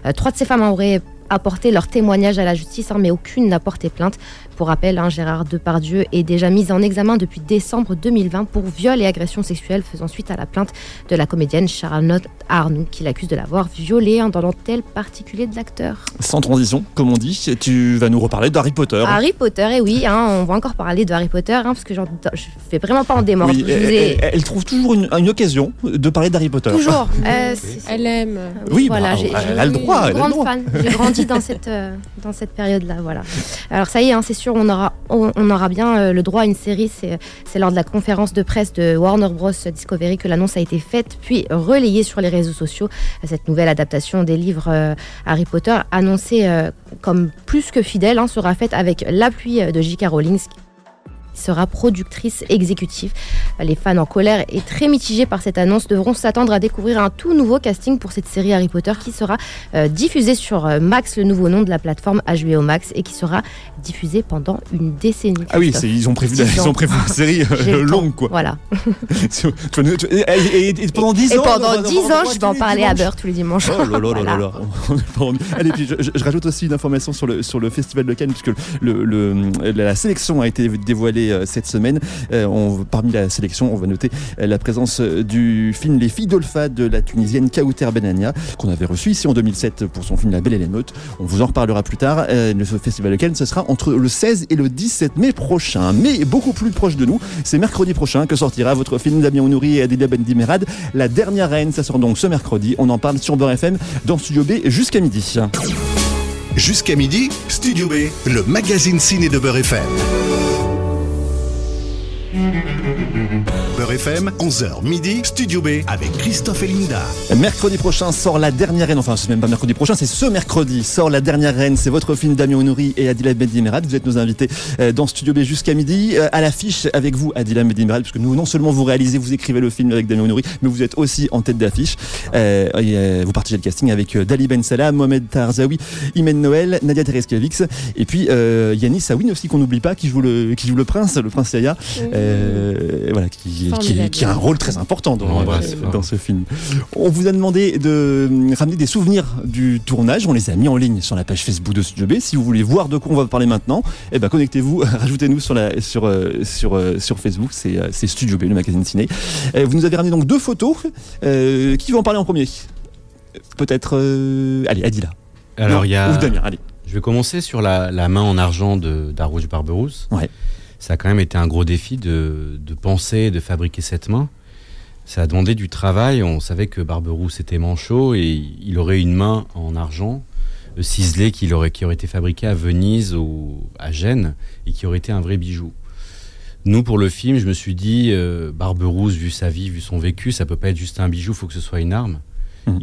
Euh, trois de ces femmes auraient apporté leur témoignage à la justice, hein, mais aucune n'a porté plainte. Pour rappel, hein, Gérard Depardieu est déjà mis en examen depuis décembre 2020 pour viol et agression sexuelle faisant suite à la plainte de la comédienne Charlotte Arnoux qui l'accuse de l'avoir violé hein, dans l'hôtel particulier de l'acteur. Sans transition, comme on dit, tu vas nous reparler d'Harry Potter. Harry Potter, et oui, hein, on va encore parler de Harry Potter parce que je fais vraiment pas en démordre. Oui, elle, ai... elle, elle, trouve toujours une, une, occasion de parler d'Harry Potter. Toujours. Euh, elle aime. Oui, voilà, bah, elle a le droit. Une grande fan. J'ai grandi dans cette, euh, dans cette période-là. Voilà. Alors ça y est, c'est on aura bien euh, le droit à une série. C'est lors de la conférence de presse de Warner Bros. Discovery que l'annonce a été faite, puis relayée sur les réseaux sociaux. Cette nouvelle adaptation des livres euh, Harry Potter, annoncée euh, comme plus que fidèle, hein, sera faite avec l'appui de J.K. Rowling sera productrice exécutive. Les fans en colère et très mitigés par cette annonce devront s'attendre à découvrir un tout nouveau casting pour cette série Harry Potter qui sera euh, diffusée sur euh, Max, le nouveau nom de la plateforme HBO Max, et qui sera diffusée pendant une décennie. Ah oui, ils ont prévu, ils ont prévu une série euh, longue, quoi. Voilà. et, et, et, pendant 10 ans. Pendant 10 ans, je vais en parler à beurre tous les dimanches. Oh là là voilà. là là. Allez, puis je, je, rajoute aussi une information sur le, sur le Festival de Cannes, puisque le, le, la sélection a été dévoilée cette semaine. Euh, parmi la sélection, on va noter euh, la présence du film Les filles d'Olpha de la Tunisienne Kauter Benania, qu'on avait reçu ici en 2007 pour son film La Belle et les Meutes. On vous en reparlera plus tard. Euh, le festival de Cannes, ce sera entre le 16 et le 17 mai prochain. Mais beaucoup plus proche de nous, c'est mercredi prochain que sortira votre film Damien Ounouri et Adila Bendimerad, La dernière reine. Ça sort donc ce mercredi. On en parle sur Beurre FM dans Studio B jusqu'à midi. Jusqu'à midi, Studio B, le magazine ciné de Beurre FM. Thank you. Beurre FM, 11h midi, Studio B avec Christophe et Linda. Mercredi prochain sort la dernière reine, enfin c'est même pas mercredi prochain, c'est ce mercredi sort la dernière reine, c'est votre film Damien Ounouri et Adila Bendimerat, vous êtes nos invités euh, dans Studio B jusqu'à midi, Euh, à l'affiche avec vous Adila Bendimerat, puisque nous non seulement vous réalisez, vous écrivez le film avec Damien Ounouri, mais vous êtes aussi en tête d'affiche, Euh, vous partagez le casting avec Dali Ben Salah, Mohamed Tarzaoui, Imen Noël, Nadia Tereskevix, et puis Yanis Sawin aussi qu'on n'oublie pas, qui joue le, qui joue le prince, le prince Yaya, euh, voilà, qui, qui, a un rôle très important dans, euh, ce film. On vous a demandé de euh, ramener des souvenirs du tournage. On les a mis en ligne sur la page Facebook de Studio B. Si vous voulez voir de quoi on va parler maintenant, eh ben connectez-vous, rajoutez-nous sur la sur euh, sur euh, sur Facebook. C'est Studio B, le magazine ciné. Vous nous avez ramené donc deux photos. Euh, qui va en parler en premier? Peut-être. euh, Allez, Adila. Alors, il y a. Ou Damien. Allez. Je vais commencer sur la, la main en argent de d'Arouche Barberousse. Ouais. Ça a quand même été un gros défi de, de penser, de fabriquer cette main. Ça a demandé du travail. On savait que Barberousse était manchot et il aurait une main en argent ciselée qui aurait, qui aurait été fabriquée à Venise ou à Gênes et qui aurait été un vrai bijou. Nous, pour le film, je me suis dit, euh, Barberousse, vu sa vie, vu son vécu, ça peut pas être juste un bijou, faut que ce soit une arme.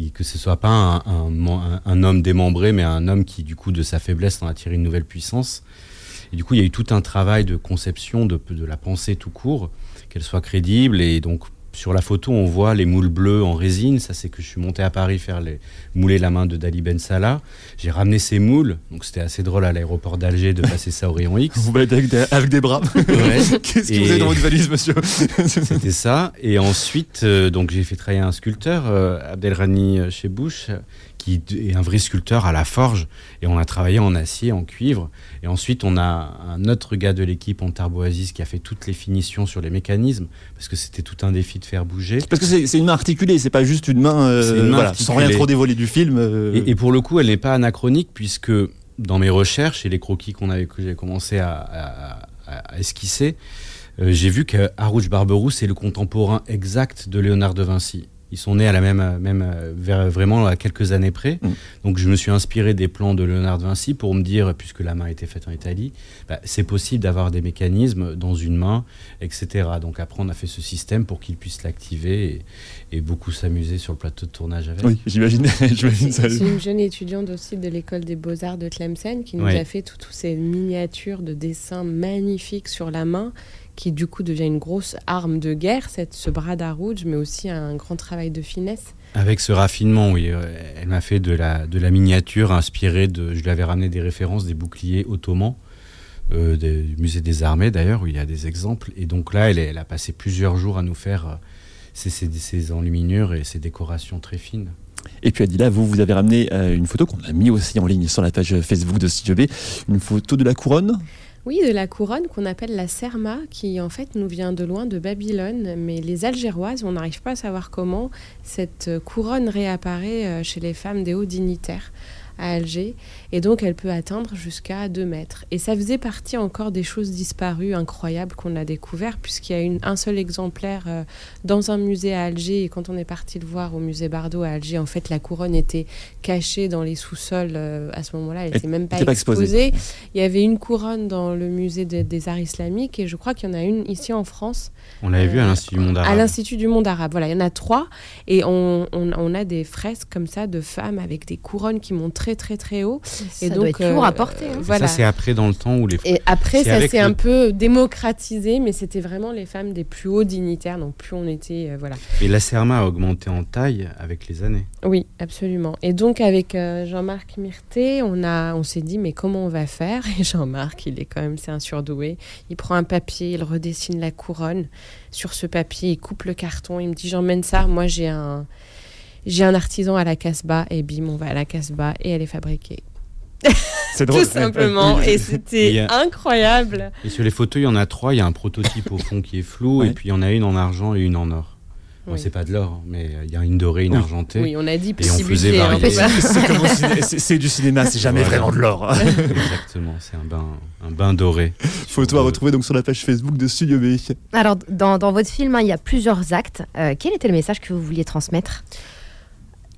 Et que ce soit pas un, un- un- un homme démembré, mais un homme qui, du coup, de sa faiblesse, en a tiré une nouvelle puissance. Et du coup, il y a eu tout un travail de conception de, de la pensée tout court, qu'elle soit crédible. Et donc, sur la photo, on voit les moules bleus en résine. Ça, c'est que je suis monté à Paris faire les, mouler la main de Dali Ben Salah. J'ai ramené ces moules. Donc, c'était assez drôle à l'aéroport d'Alger de passer ça au rayon X. Vous baladez avec des, avec des bras. Ouais. Qu'est-ce que vous avez dans votre valise, monsieur C'était ça. Et ensuite, euh, donc j'ai fait travailler un sculpteur, euh, Abdelrani Chebouch, euh, qui est un vrai sculpteur à la forge. Et on a travaillé en acier, en cuivre. Et ensuite, on a un autre gars de l'équipe, Antar Boazis, qui a fait toutes les finitions sur les mécanismes, parce que c'était tout un défi de faire bouger. Parce que c'est une main articulée, c'est pas juste une main, euh, C'est une main voilà, sans rien trop dévoiler du film. euh, Et, et pour le coup, elle n'est pas anachronique puisque dans mes recherches et les croquis qu'on avait, que j'ai commencé à, à- à- à esquisser, euh, j'ai vu que Harouche Barberousse est le contemporain exact de Léonard de Vinci. Ils sont nés à la même, même vers- vraiment à quelques années près. Mm. Donc je me suis inspiré des plans de Léonard de Vinci pour me dire, puisque la main a été faite en Italie, bah, c'est possible d'avoir des mécanismes dans une main, etc. Donc après, on a fait ce système pour qu'ils puissent l'activer et, et beaucoup s'amuser sur le plateau de tournage avec. Oui, j'imagine, j'imagine ça. C'est une jeune étudiante aussi de l'école des beaux-arts de Tlemcen qui nous Ouais. a fait toutes toutes ces miniatures de dessins magnifiques sur la main qui du coup devient une grosse arme de guerre, cette, ce bras d'Arouge, mais aussi un grand travail de finesse. Avec ce raffinement, oui. euh, Elle m'a fait de la, de la miniature inspirée de. Je lui avais ramené des références des boucliers ottomans, euh, des- du musée des armées d'ailleurs, où il y a des exemples. Et donc là, elle, elle a passé plusieurs jours à nous faire euh, ces, ces, ces enluminures et ces décorations très fines. Et puis Adila, vous, vous avez ramené euh, une photo qu'on a mis aussi en ligne sur la page Facebook de Studio B, une photo de la couronne? Oui, de la couronne qu'on appelle la serma, qui en fait nous vient de loin de Babylone, mais les Algéroises, on n'arrive pas à savoir comment cette couronne réapparaît euh, chez les femmes des hauts dignitaires à Alger, et donc elle peut atteindre jusqu'à 2 mètres. Et ça faisait partie encore des choses disparues incroyables qu'on a découvert, puisqu'il y a une, un seul exemplaire euh, dans un musée à Alger, et quand on est parti le voir au musée Bardot à Alger, en fait la couronne était cachée dans les sous-sols euh, à ce moment-là, elle n'était même pas exposée. exposée. Il y avait une couronne dans le musée des- des arts islamiques et je crois qu'il y en a une ici en France. On l'avait vu à Euh, l'Institut du Monde À Arabe. l'Institut du Monde Arabe. Voilà, il y en a trois. Et on, on- on a des fresques comme ça de femmes avec des couronnes qui montent très très très haut. Ça et doit donc, être lourd à porter, hein. Voilà. Ça, c'est après dans le temps où les. Et après, ça s'est le- un peu démocratisé, mais c'était vraiment les femmes des plus hauts dignitaires. Donc plus on était, euh, voilà. Et la serma a augmenté en taille avec les années. Oui, absolument. Et donc avec euh, Jean-Marc Myrté, on a, on s'est dit mais comment on va faire? Et Jean-Marc, il est quand même, c'est un surdoué. Il prend un papier, il redessine la couronne sur ce papier, il coupe le carton, il me dit j'emmène ça. Moi j'ai un, j'ai un artisan à la Casbah et bim, on va à la Casbah et elle est fabriquée. C'est drôle. Tout simplement. Et c'était a- incroyable. Et sur les photos, il y en a trois. Il y a un prototype au fond qui est flou, et puis il y en a une en argent et une en or. Bon, Oui. c'est pas de l'or, hein, mais euh, il y a une dorée, une Oui. argentée. Oui, on a dit et on petit faisait budget, hein, varier. c'est du cinéma, c'est jamais Voilà. vraiment de l'or. Exactement, c'est un bain, un bain doré. Photo à retrouver donc sur la page Facebook de Studio B. Alors, dans, dans votre film, hein, il y a plusieurs actes. Euh, quel était le message que vous vouliez transmettre?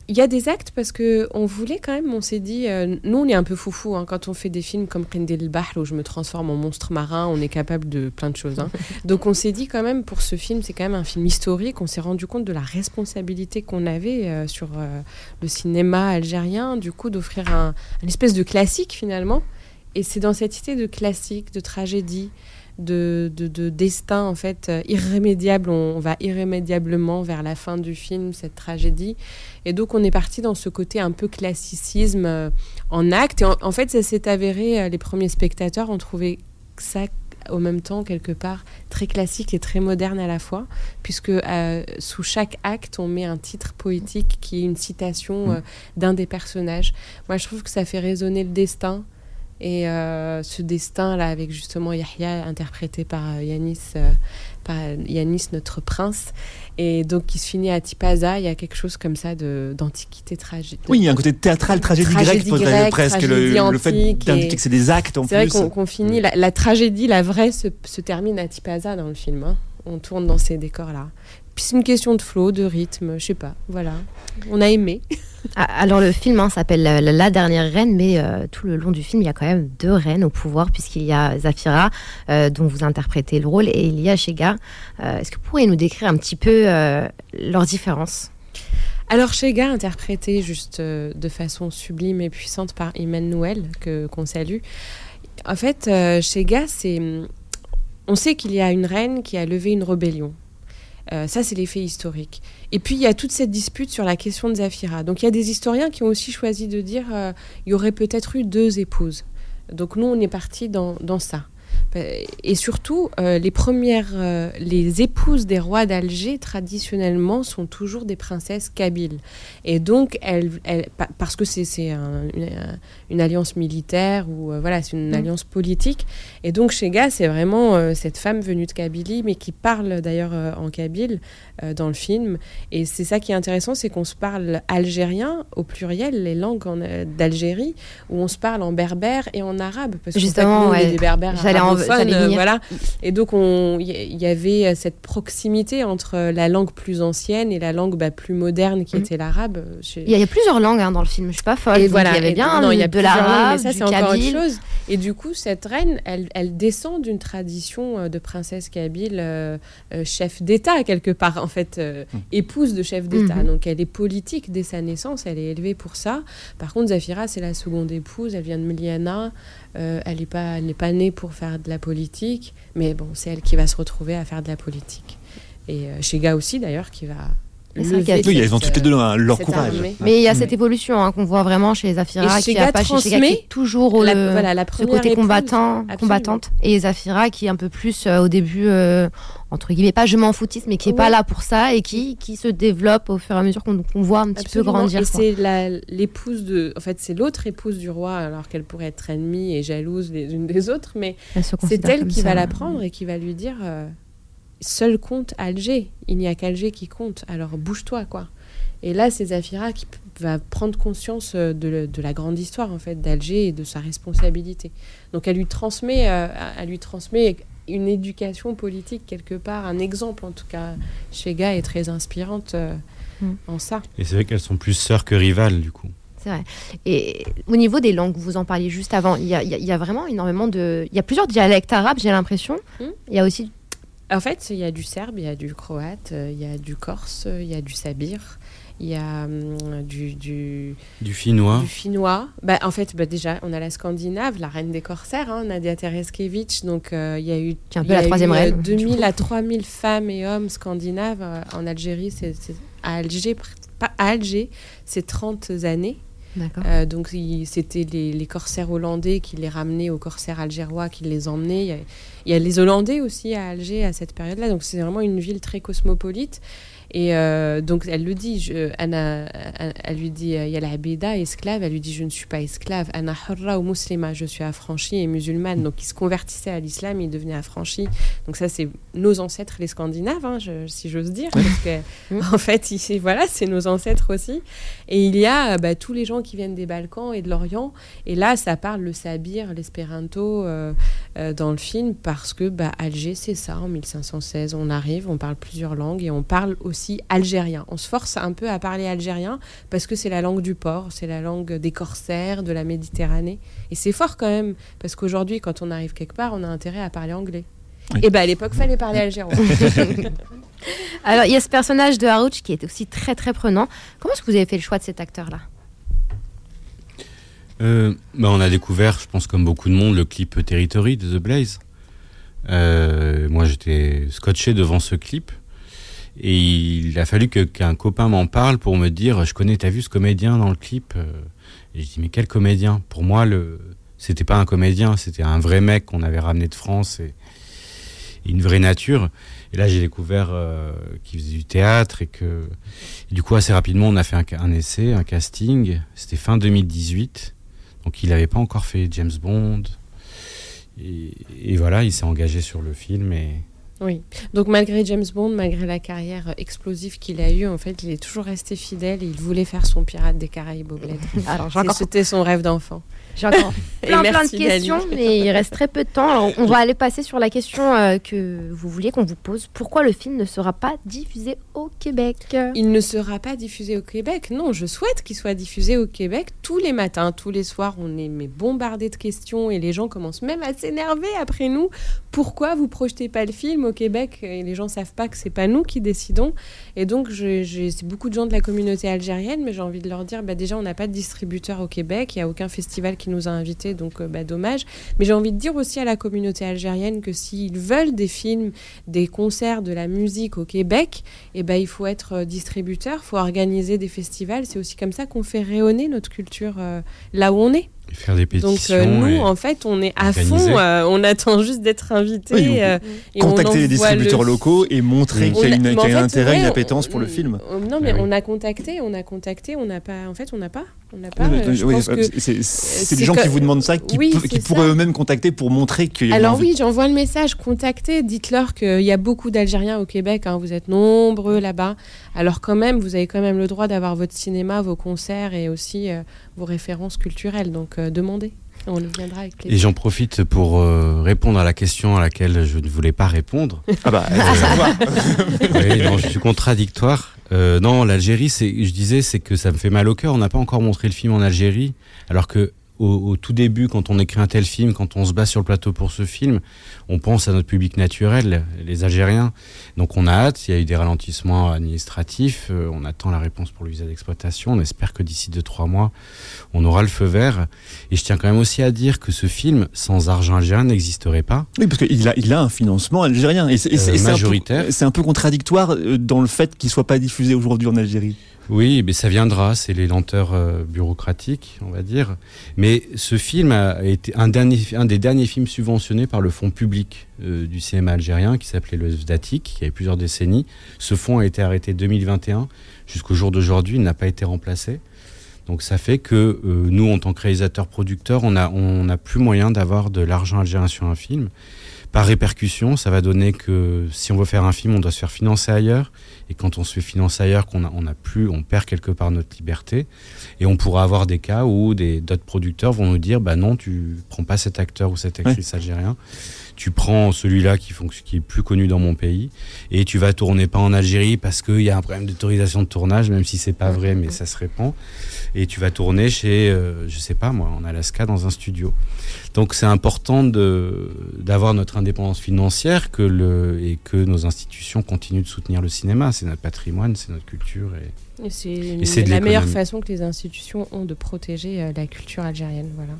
Il y a des actes parce que on voulait quand même, on s'est dit, euh, nous on est un peu foufou hein, quand on fait des films comme Qindil Bahr où je me transforme en monstre marin, on est capable de plein de choses. hein. Donc on s'est dit quand même pour ce film, c'est quand même un film historique, on s'est rendu compte de la responsabilité qu'on avait euh, sur euh, le cinéma algérien, du coup d'offrir un, une espèce de classique finalement. Et c'est dans cette idée de classique, de tragédie, de, de, de destin en fait euh, irrémédiable. On, on va irrémédiablement vers la fin du film, cette tragédie. Et donc on est parti dans ce côté un peu classicisme euh, en acte. Et en, en fait, ça s'est avéré, euh, les premiers spectateurs ont trouvé ça au même temps quelque part très classique et très moderne à la fois, puisque euh, sous chaque acte on met un titre poétique qui est une citation euh, d'un des personnages. Moi je trouve que ça fait résonner le destin. Et euh, ce destin-là, avec justement Yahya, interprété par euh, Yanis, euh, par Yanis, notre prince, et donc qui se finit à Tipaza, il y a quelque chose comme ça d'antiquité tragique. Oui, il y a un côté théâtral, tragédie, Tragédie grecque, grecque, presque le, tragédie le fait d'indiquer que c'est des actes en C'est vrai plus. qu'on finit, la, la tragédie, la vraie, se, se termine à Tipaza dans le film. hein. On tourne dans ces décors-là. Puis c'est une question de flow, de rythme, je sais pas. Voilà. On a aimé. Ah, Alors le film hein, s'appelle euh, La dernière reine, mais euh, tout le long du film, il y a quand même deux reines au pouvoir, puisqu'il y a Zafira, euh, dont vous interprétez le rôle, et il y a Shega. Euh, Est-ce que vous pourriez nous décrire un petit peu leurs différences? Alors Shega, interprété juste de façon sublime et puissante par Emmanuel, que qu'on salue. En fait, Shega, c'est, on sait qu'il y a une reine qui a levé une rébellion. Euh, ça, c'est l'effet historique. Et puis, il y a toute cette dispute sur la question de Zafira. Donc, il y a des historiens qui ont aussi choisi de dire euh, il y aurait peut-être eu deux épouses. Donc, nous, on est parti dans, dans ça. Et surtout, euh, les premières, euh, les épouses des rois d'Alger, traditionnellement, sont toujours des princesses kabyles. Et donc, elles, elles- pa- parce que c'est c'est un- une, un- une alliance militaire ou euh, voilà, c'est une Mm. alliance politique. Et donc, Shega, c'est vraiment euh, cette femme venue de Kabylie, mais qui parle d'ailleurs euh, en kabyle euh, dans le film. Et c'est ça qui est intéressant, c'est qu'on se parle algérien au pluriel, les langues euh, d'Algérie, où on se parle en berbère et en arabe. Parce qu'en fait, Justement, nous, on est ouais. des berbères Euh, voilà. Et donc, on- il y, y avait cette proximité entre la langue plus ancienne et la langue bah, plus moderne qui Mhm. était l'arabe. Il y, a, il y a plusieurs langues hein, dans le film, je suis pas folle. et voilà, il y avait bien non, il y a de l'arabe, ça c'est encore autre kabyle. chose. Et du coup, cette reine, elle, elle descend d'une tradition euh, de princesse kabyle, euh, euh, chef d'État quelque part, en fait, euh, épouse de chef d'État. Mhm. Donc elle est politique dès sa naissance, elle est élevée pour ça. Par contre, Zafira, c'est la seconde épouse, elle vient de Miliana, euh, elle n'est pas, née pour faire de la politique, mais bon, c'est elle qui va se retrouver à faire de la politique. Et euh, Shega aussi, d'ailleurs, qui va. Lever Oui, elles ont toutes les deux leur courage. armée. Mais il y a cette évolution hein, qu'on voit vraiment chez Zafira, qui Shega a pas chez Shega, qui est toujours au- la- le, voilà, la ce première côté combattant, absolument. combattante, et Zafira qui est un peu plus euh, au début euh, entre guillemets pas je m'en foutiste, mais qui est pas Ouais. là pour ça et qui qui se développe au fur et à mesure qu'on voit un petit Absolument. peu grandir. Et c'est l'épouse de. En fait, c'est l'autre épouse du roi, alors qu'elle pourrait être ennemie et jalouse les unes des autres, mais c'est elle qui ça. va la prendre et qui va lui dire euh, seul compte Alger. Il n'y a qu'Alger qui compte, alors bouge-toi, quoi. Et là, c'est Zafira qui va prendre conscience euh, de, le- de la grande histoire, en fait, d'Alger et de sa responsabilité. Donc, elle lui transmet, euh, elle lui transmet une éducation politique quelque part, un exemple en tout cas. Shega est très inspirante euh, Mm. en ça. Et c'est vrai qu'elles sont plus sœurs que rivales, du coup. C'est vrai. Et au niveau des langues, vous en parliez juste avant, il y a, il y a- il y a vraiment énormément de. Il y a plusieurs dialectes arabes, j'ai l'impression. Hmm. Il y a aussi. En fait, il y a du serbe, il y a du croate, euh, il y a du corse, il y a du sabir, il y a hum, du, du, Du finnois. du finnois. Bah, en fait, bah, déjà, on a la Scandinave, la reine des corsaires, hein, Nadia Tereskevich. Donc, euh, il y a eu, Qui est un peu la eu, troisième euh, reine, du 2000 coup. à 3000 femmes et hommes scandinaves euh, en Algérie. C'est, c'est- à Alger, à Alger, c'est 30 années. Euh, donc c'était les, corsaires hollandais qui les ramenaient aux corsaires algérois, qui les emmenaient. Il y a les Hollandais aussi à Alger à cette période-là. Donc c'est vraiment une ville très cosmopolite. Et euh, donc elle le dit, je, Anna, elle lui dit, il y a la Abida, esclave, elle lui dit, je ne suis pas esclave. Anna hurra ou muslima, je suis affranchie et musulmane. Donc il se convertissait à l'islam, il devenait affranchi. Donc ça c'est nos ancêtres les Scandinaves, hein, je- si j'ose dire, parce que en fait il- voilà c'est nos ancêtres aussi. Et il y a euh, bah, tous les gens qui viennent des Balkans et de l'Orient. Et là, ça parle le sabir, l'espéranto euh, euh, dans le film parce que bah, Alger, c'est ça. En 1516, on arrive, on parle plusieurs langues et on parle aussi aussi algérien. On se force un peu à parler algérien parce que c'est la langue du port, c'est la langue des corsaires, de la Méditerranée. Et c'est fort quand même, parce qu'aujourd'hui, quand on arrive quelque part, on a intérêt à parler anglais. Et bien à l'époque, fallait parler algérien. Alors, il y a ce personnage de Harouch qui est aussi très très prenant. Comment est-ce que vous avez fait le choix de cet acteur-là? Euh, bah, On a découvert, je pense comme beaucoup de monde, le clip Territory de The Blaze. Euh, moi, j'étais scotché devant ce clip. Et il a fallu qu'un copain m'en parle pour me dire Je connais, t'as vu ce comédien dans le clip Et je dis Mais quel comédien? Pour moi, le... c'était pas un comédien, c'était un vrai mec qu'on avait ramené de France et, une vraie nature. Et là, j'ai découvert euh, qu'il faisait du théâtre et que. Du coup, assez rapidement, on a fait un, un essai, un casting. C'était fin 2018. Donc, il n'avait pas encore fait James Bond. Et, et voilà, il s'est engagé sur le film et. Oui. Donc malgré James Bond, malgré la carrière explosive qu'il a eue, en fait, il est toujours resté fidèle et il voulait faire son pirate des Caraïbes au bled. Alors, C'était son rêve d'enfant. J'ai encore plein, plein de questions, mais il reste très peu de temps. Alors, on va aller passer sur la question euh, que vous vouliez qu'on vous pose. Pourquoi le film ne sera pas diffusé au Québec? Il ne sera pas diffusé au Québec. Non, je souhaite qu'il soit diffusé au Québec tous les matins, tous les soirs. On est bombardé de questions et les gens commencent même à s'énerver après nous. Pourquoi vous projetez pas le film au Québec Et les gens savent pas que c'est pas nous qui décidons. Et donc, j'ai beaucoup de gens de la communauté algérienne, mais j'ai envie de leur dire, bah, déjà, on n'a pas de distributeur au Québec. Il y a aucun festival qui nous a invités, donc euh, bah, dommage. Mais j'ai envie de dire aussi à la communauté algérienne que s'ils veulent des films, des concerts, de la musique au Québec, eh ben, il faut être euh, distributeur, il faut organiser des festivals. C'est aussi comme ça qu'on fait rayonner notre culture euh, là où on est. faire des pétitions. Donc euh, nous, en fait, on est à organiser. fond. euh, on attend juste d'être invité. Oui, euh, Contacter les le distributeurs locaux et montrer qu'il y a, y un fait, intérêt, ouais, une on- appétence pour le film. Non, mais Ah oui. on a contacté, on a contacté, on n'a pas. En fait, on n'a pas, on n'a pas. Oui, c'est des gens que- qui vous demandent ça, qui, Oui, pourraient eux-mêmes contacter pour montrer qu'il y a Alors oui, j'envoie le message, contactez, dites-leur qu'il y a beaucoup d'Algériens au Québec, hein, vous êtes nombreux là-bas. Alors quand même, vous avez quand même le droit d'avoir votre cinéma, vos concerts et aussi euh, vos références culturelles. Donc euh, demandez, on le viendra avec Et plaisir. j'en profite pour euh, répondre à la question à laquelle je ne voulais pas répondre. Ah bah, oui, non, je suis contradictoire. Euh, non, l'Algérie, c'est, je disais, c'est que ça me fait mal au cœur. On n'a pas encore montré le film en Algérie, alors que au, au tout début, quand on écrit un tel film, quand on se bat sur le plateau pour ce film, on pense à notre public naturel, les Algériens. Donc on a hâte. Il y a eu des ralentissements administratifs. euh, on attend la réponse pour le visa d'exploitation. On espère que d'ici deux trois mois, on aura le feu vert. Et je tiens quand même aussi à dire que ce film, sans argent algérien, n'existerait pas. Oui, parce qu'il a, il a un financement algérien. Et c'est et c'est- Euh, et c'est un peu- majoritaire. C'est un, peu contradictoire euh, dans le fait qu'il soit pas diffusé aujourd'hui en Algérie. Oui, mais ça viendra, c'est les lenteurs euh, bureaucratiques, on va dire. Mais ce film a été un, des derniers films subventionnés par le fonds public euh, du cinéma algérien qui s'appelait le Zdatik, qui avait plusieurs décennies. Ce fonds a été arrêté 2021. Jusqu'au jour d'aujourd'hui, il n'a pas été remplacé. Donc ça fait que euh, nous, en tant que réalisateurs-producteurs, on n'a on n'a plus moyen d'avoir de l'argent algérien sur un film. Par répercussion, ça va donner que si on veut faire un film, on doit se faire financer ailleurs. Et quand on se fait financer ailleurs, qu'on a, on a plus, on perd quelque part notre liberté. Et on pourra avoir des cas où des d'autres producteurs vont nous dire, bah non, tu prends pas cet acteur ou cette actrice algérien. Tu prends celui-là qui, fonc- qui est plus connu dans mon pays et tu vas tourner pas en Algérie parce qu'il y a un problème d'autorisation de tournage, même si c'est pas vrai, mais ça se répand. Et tu vas tourner chez, euh, je sais pas moi, en Alaska dans un studio. Donc c'est important de d'avoir notre indépendance financière que le et que nos institutions continuent de soutenir le cinéma. C'est notre patrimoine, c'est notre culture et Et c'est la meilleure façon que les institutions ont de protéger euh, la culture algérienne. Voilà.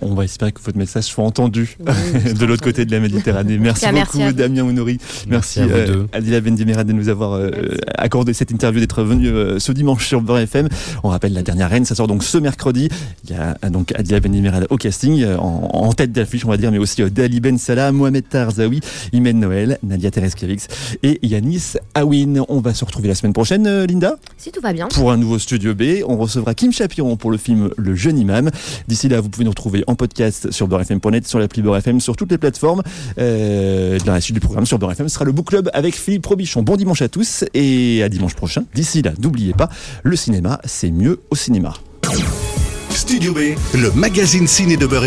On va espérer que votre message soit entendu Oui, de l'autre côté de la Méditerranée. Merci merci beaucoup. Damien Ounouri. Merci, Merci à vous euh, deux. Adila Bendimirad de nous avoir euh, accordé cette interview, d'être venu euh, ce dimanche sur Beurre FM. On rappelle la dernière reine, ça sort donc ce mercredi. Il y a donc Adila Bendimirad au casting, en, en tête d'affiche, on va dire, mais aussi euh, Dali Ben Salah, Mohamed Tarzaoui, Imen Noël, Nadia Tereskevix et Yanis Awin. On va se retrouver la semaine prochaine, euh, Linda? Si tout va bien. pour un nouveau Studio B. On recevra Kim Chapiron pour le film Le Jeune Imam. D'ici là, vous pouvez nous retrouver en podcast sur beurrefm.net, sur l'appli Beurre FM, sur toutes les plateformes. Euh, dans la suite du programme sur Beurre FM sera le Book Club avec Philippe Robichon. Bon dimanche à tous et à dimanche prochain. D'ici là, n'oubliez pas, le cinéma, c'est mieux au cinéma. Studio B, le magazine ciné de Beurre.